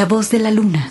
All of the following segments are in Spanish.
la voz de la luna.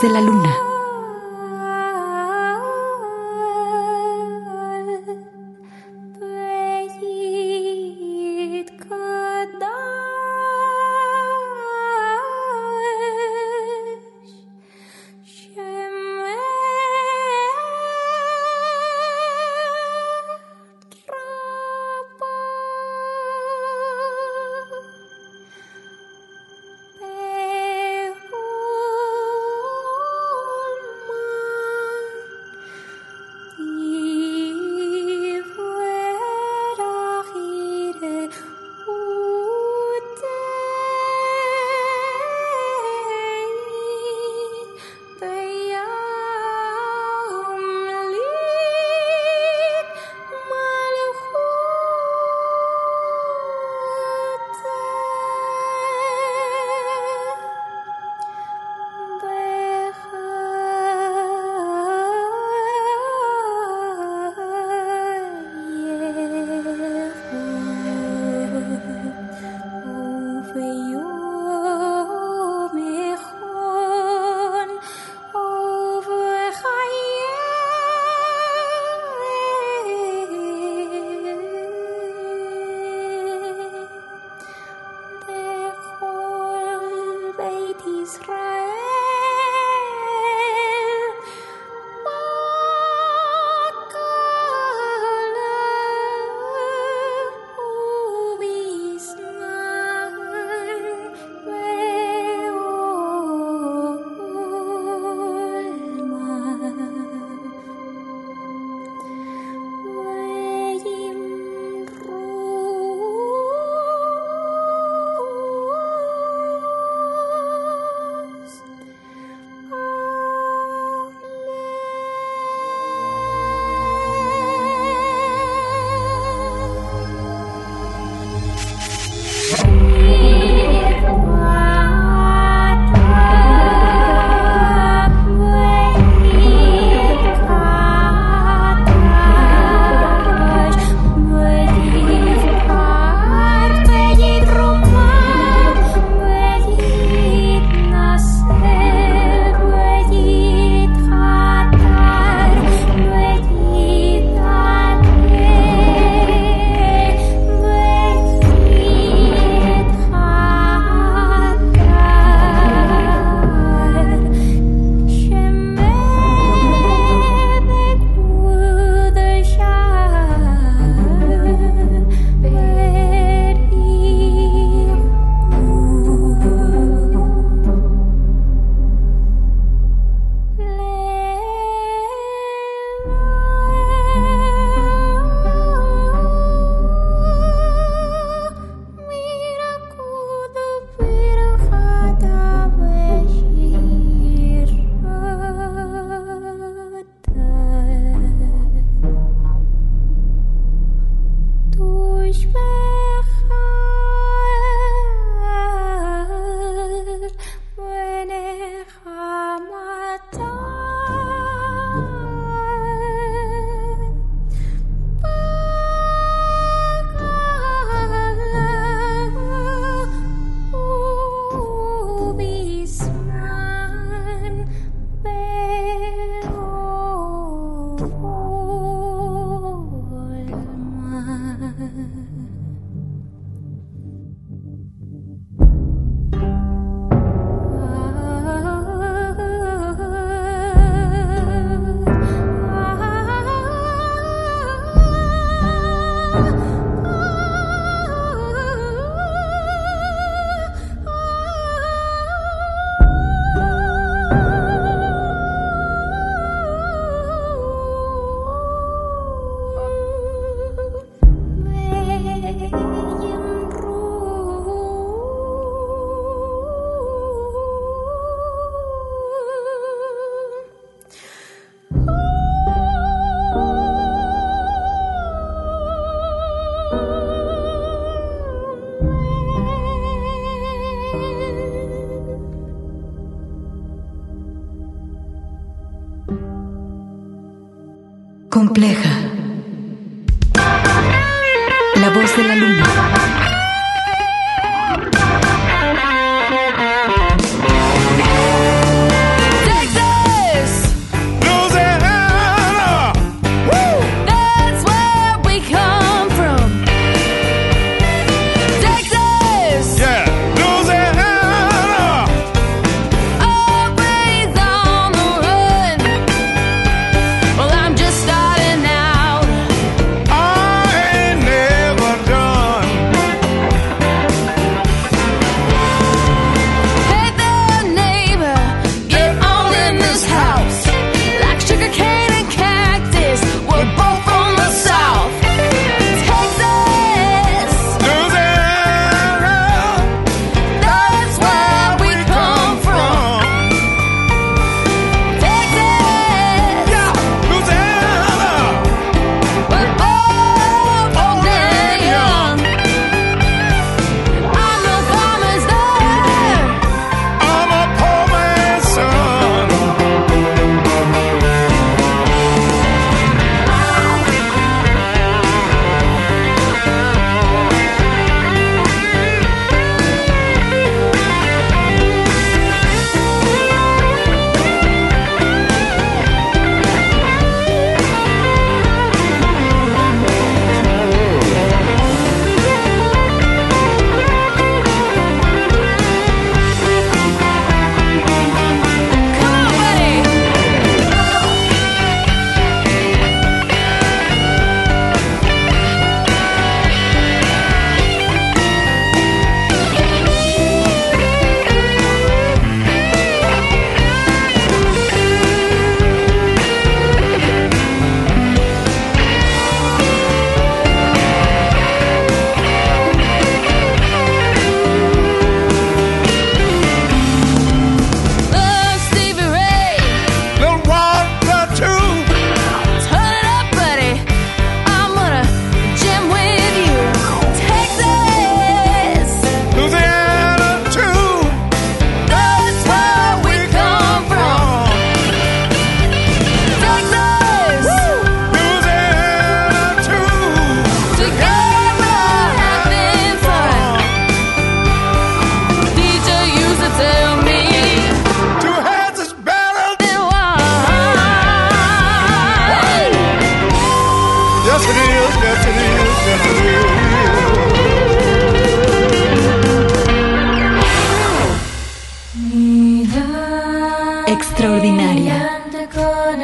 de la luna.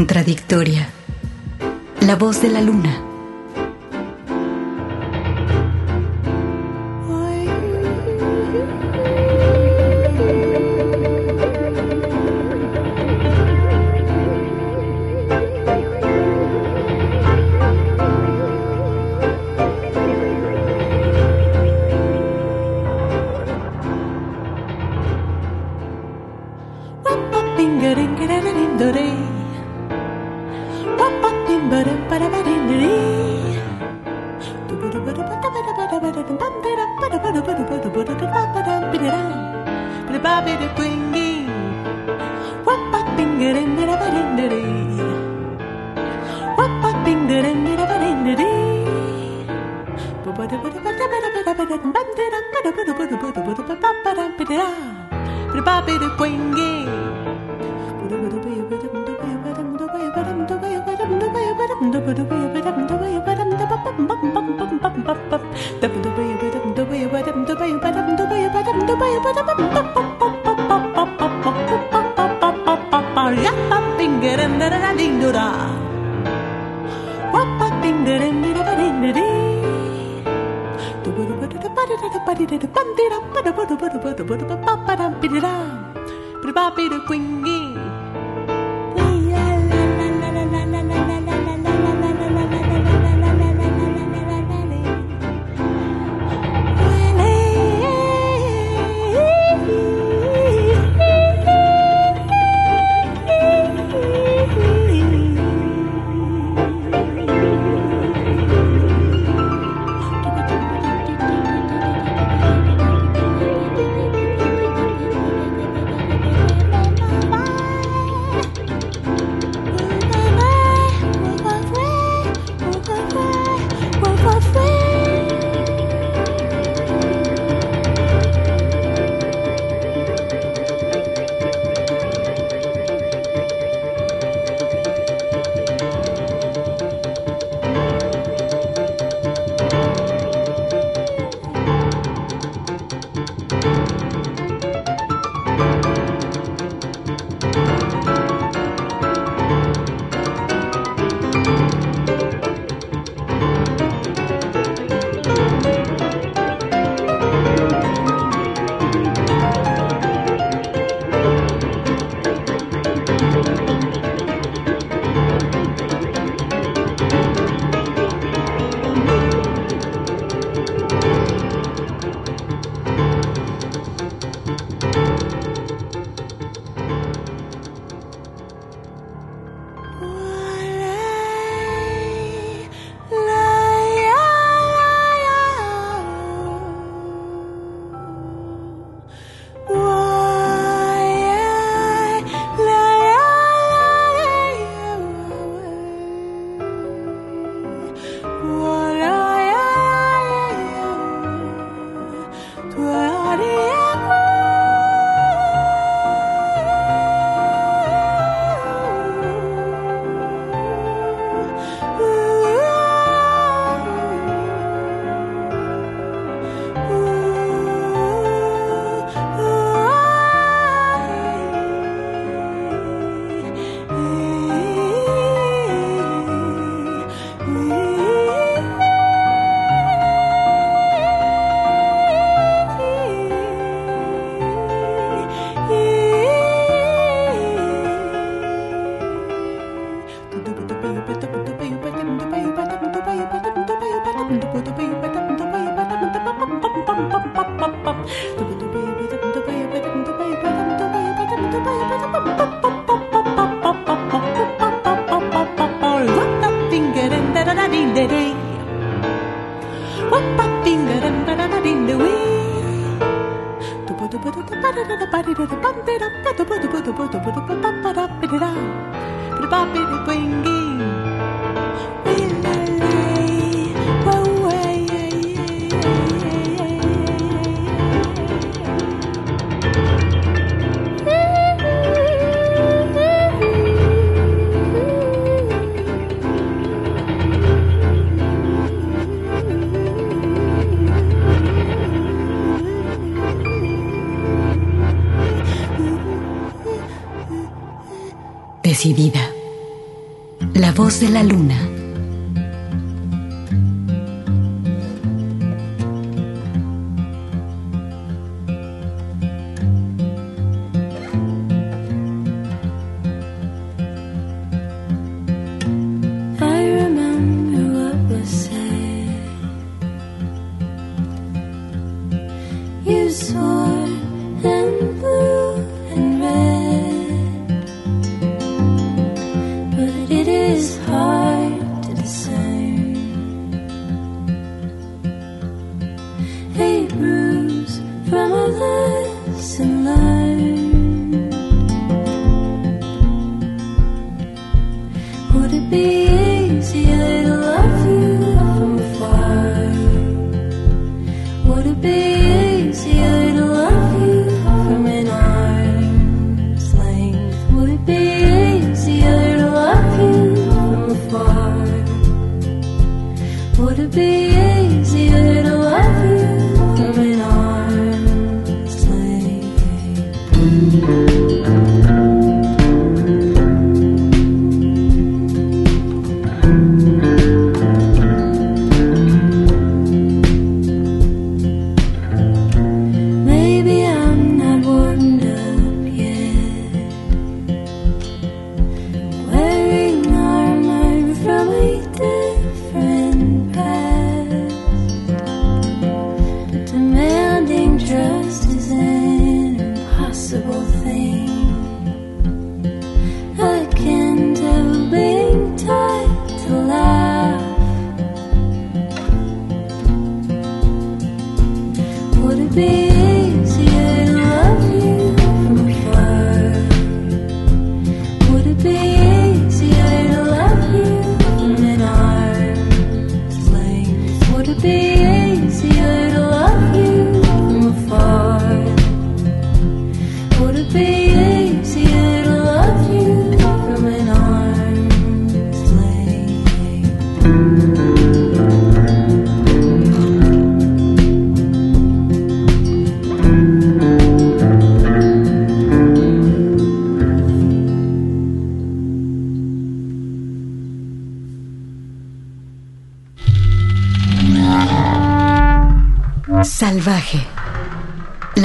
Contradictoria. La voz de la luna. La.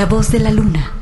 La voz de la luna.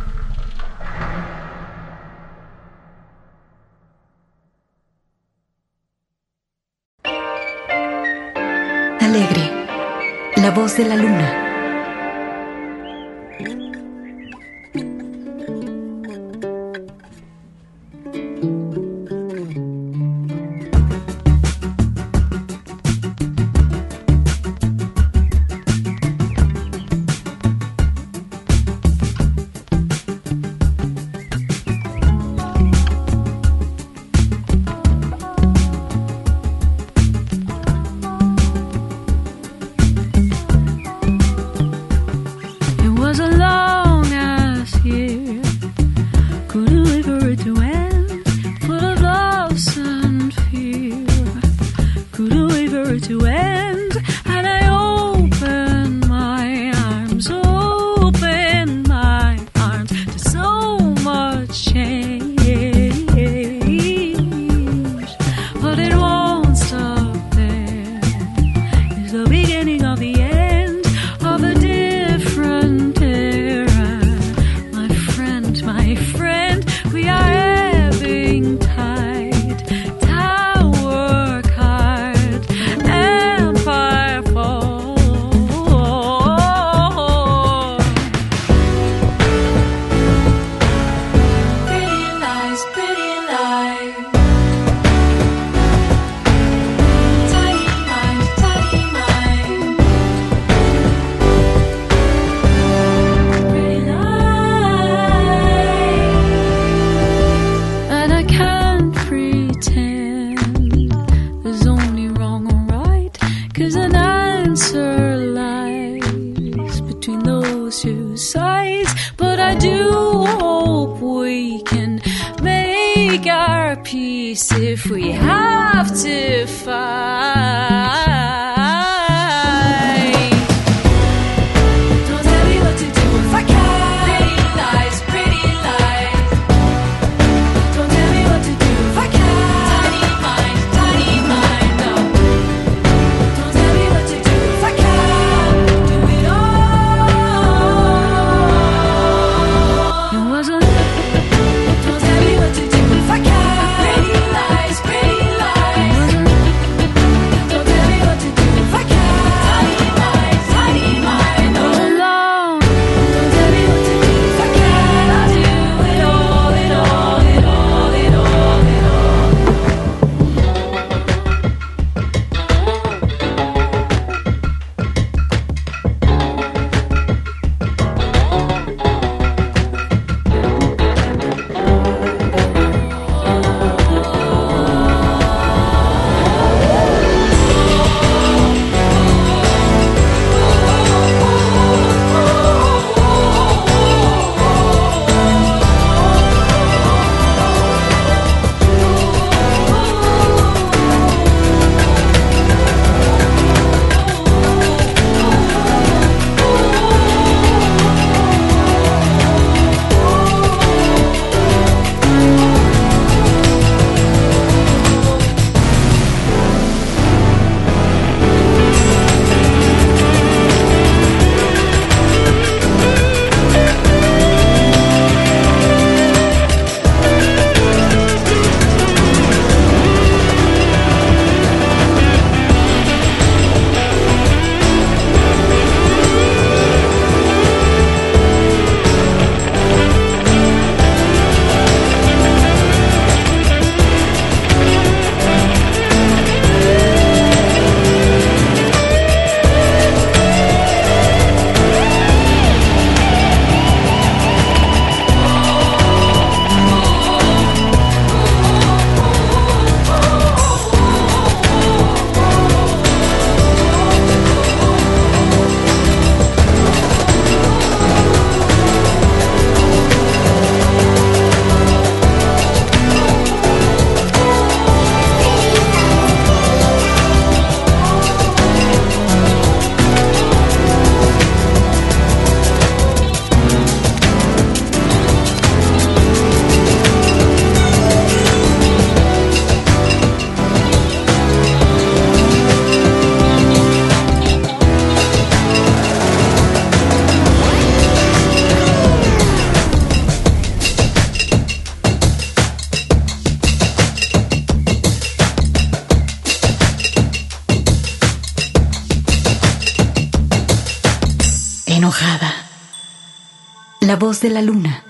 De la luna.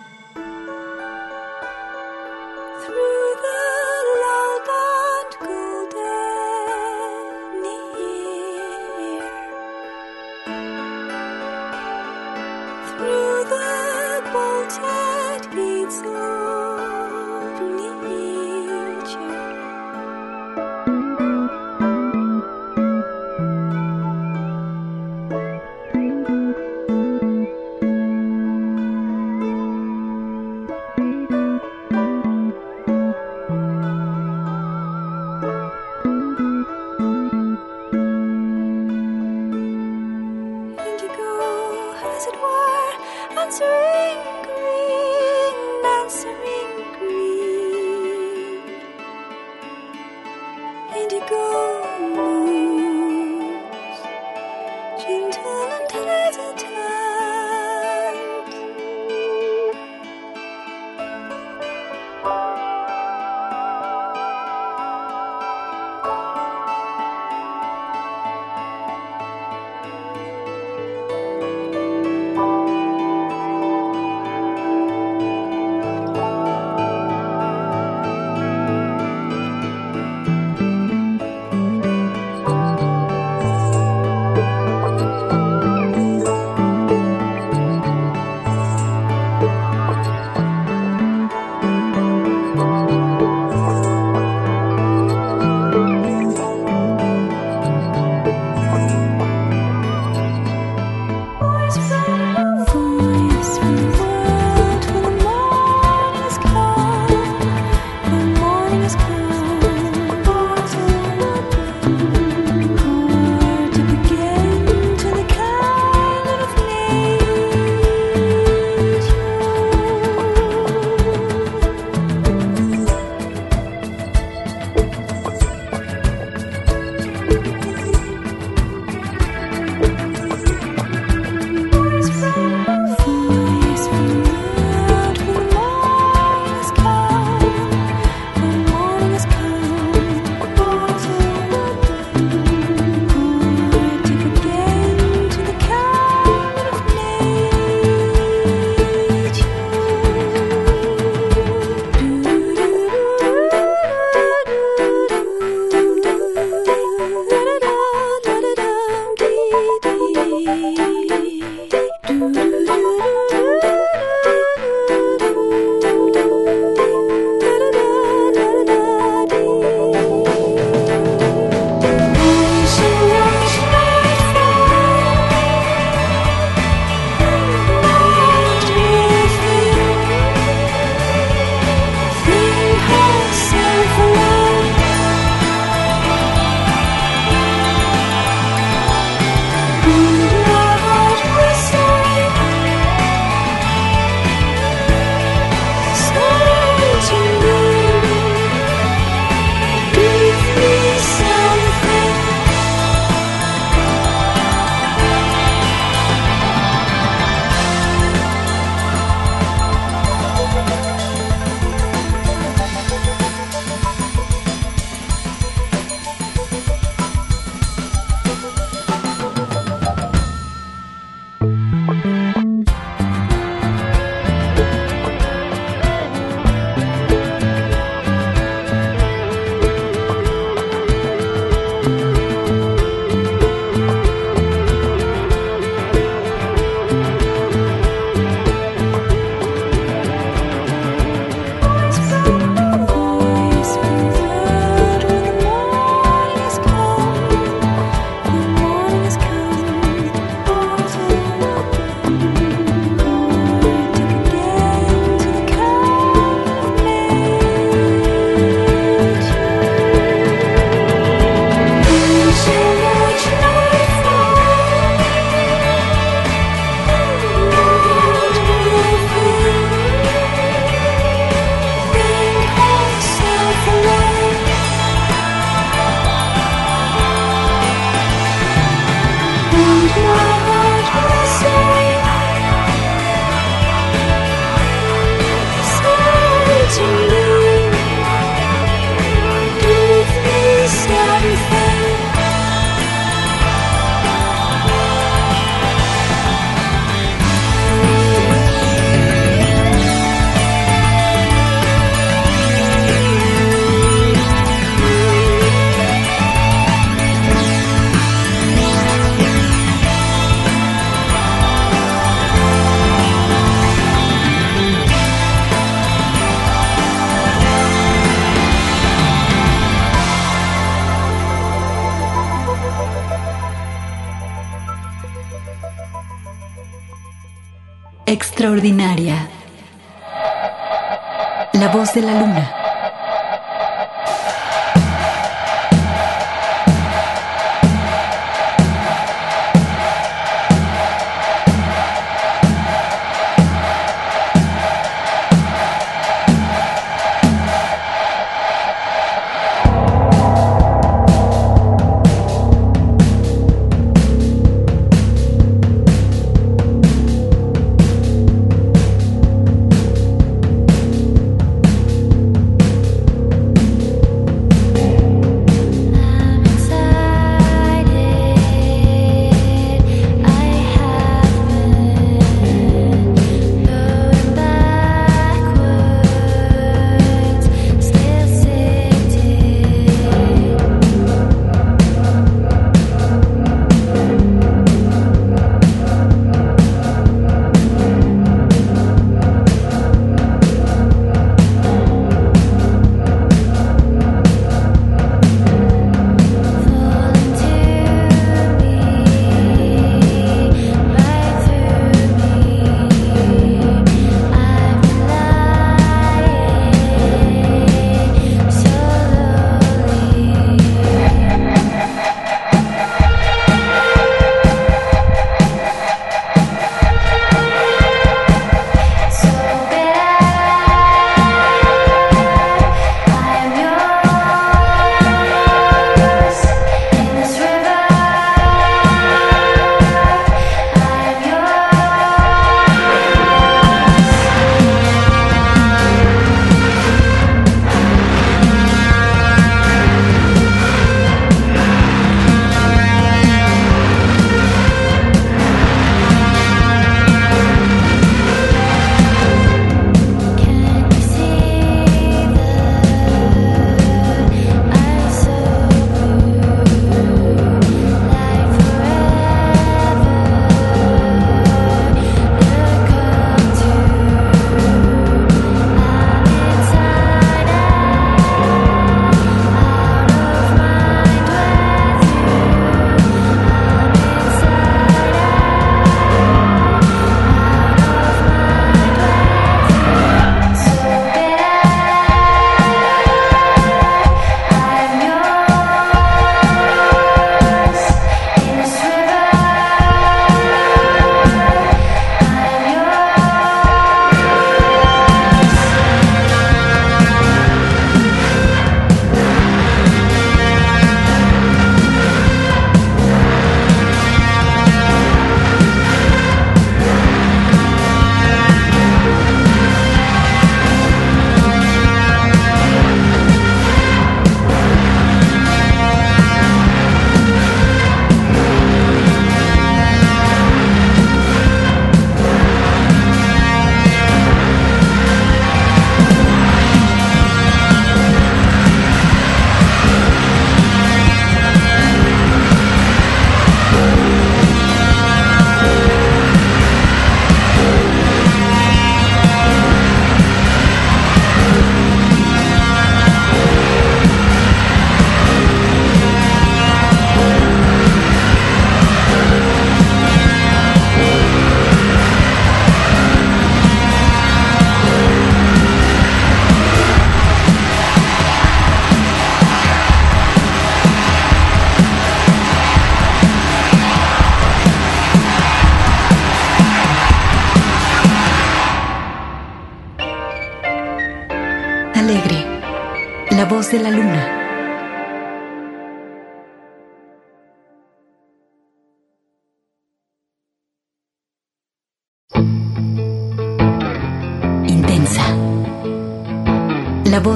Sweet.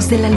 De la luna.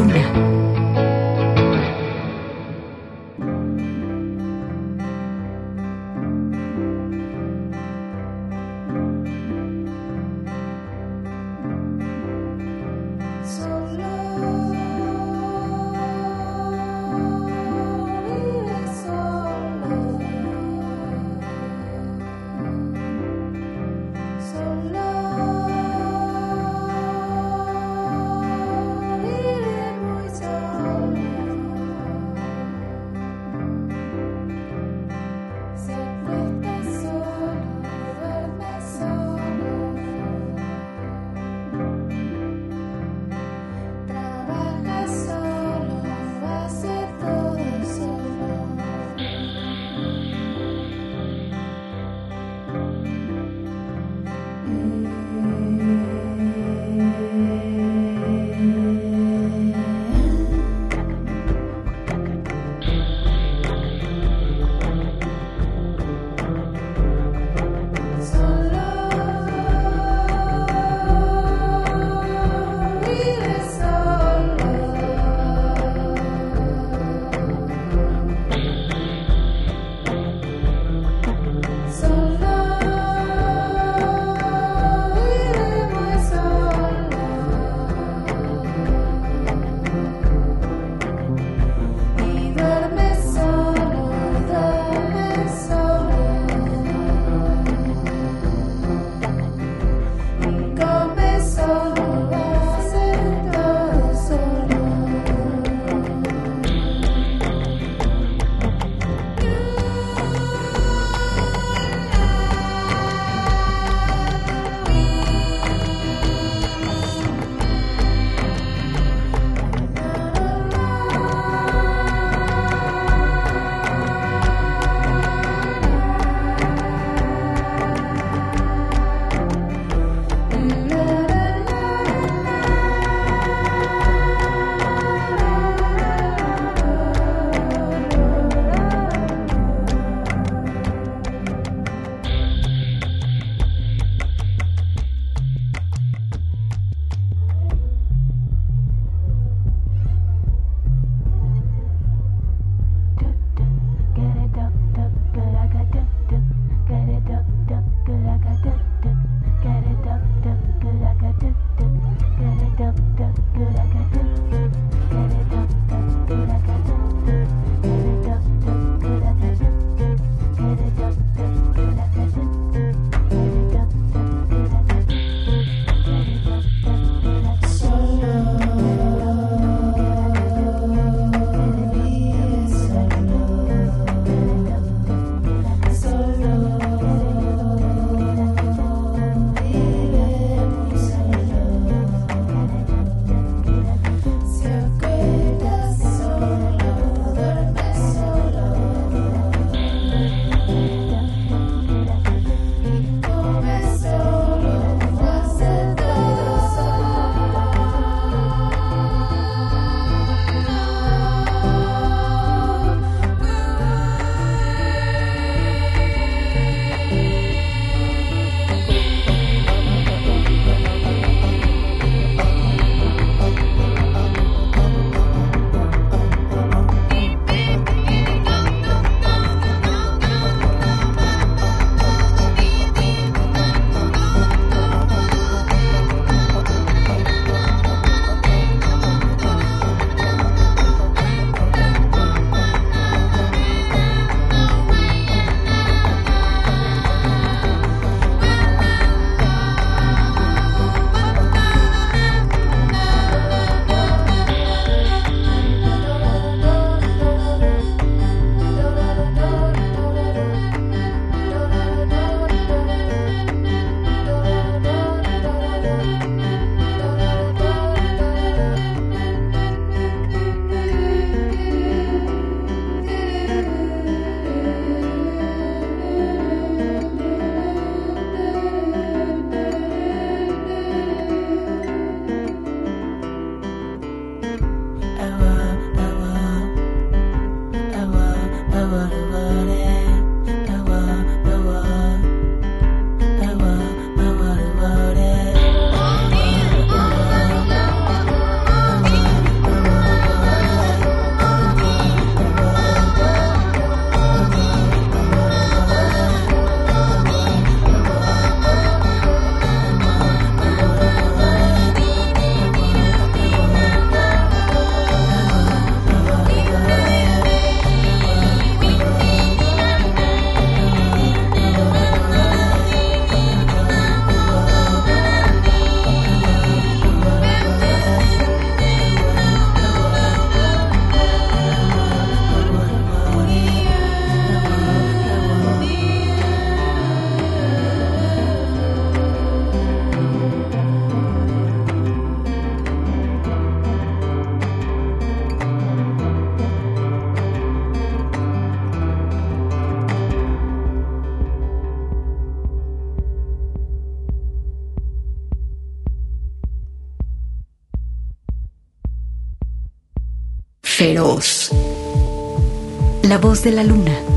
La voz de la luna.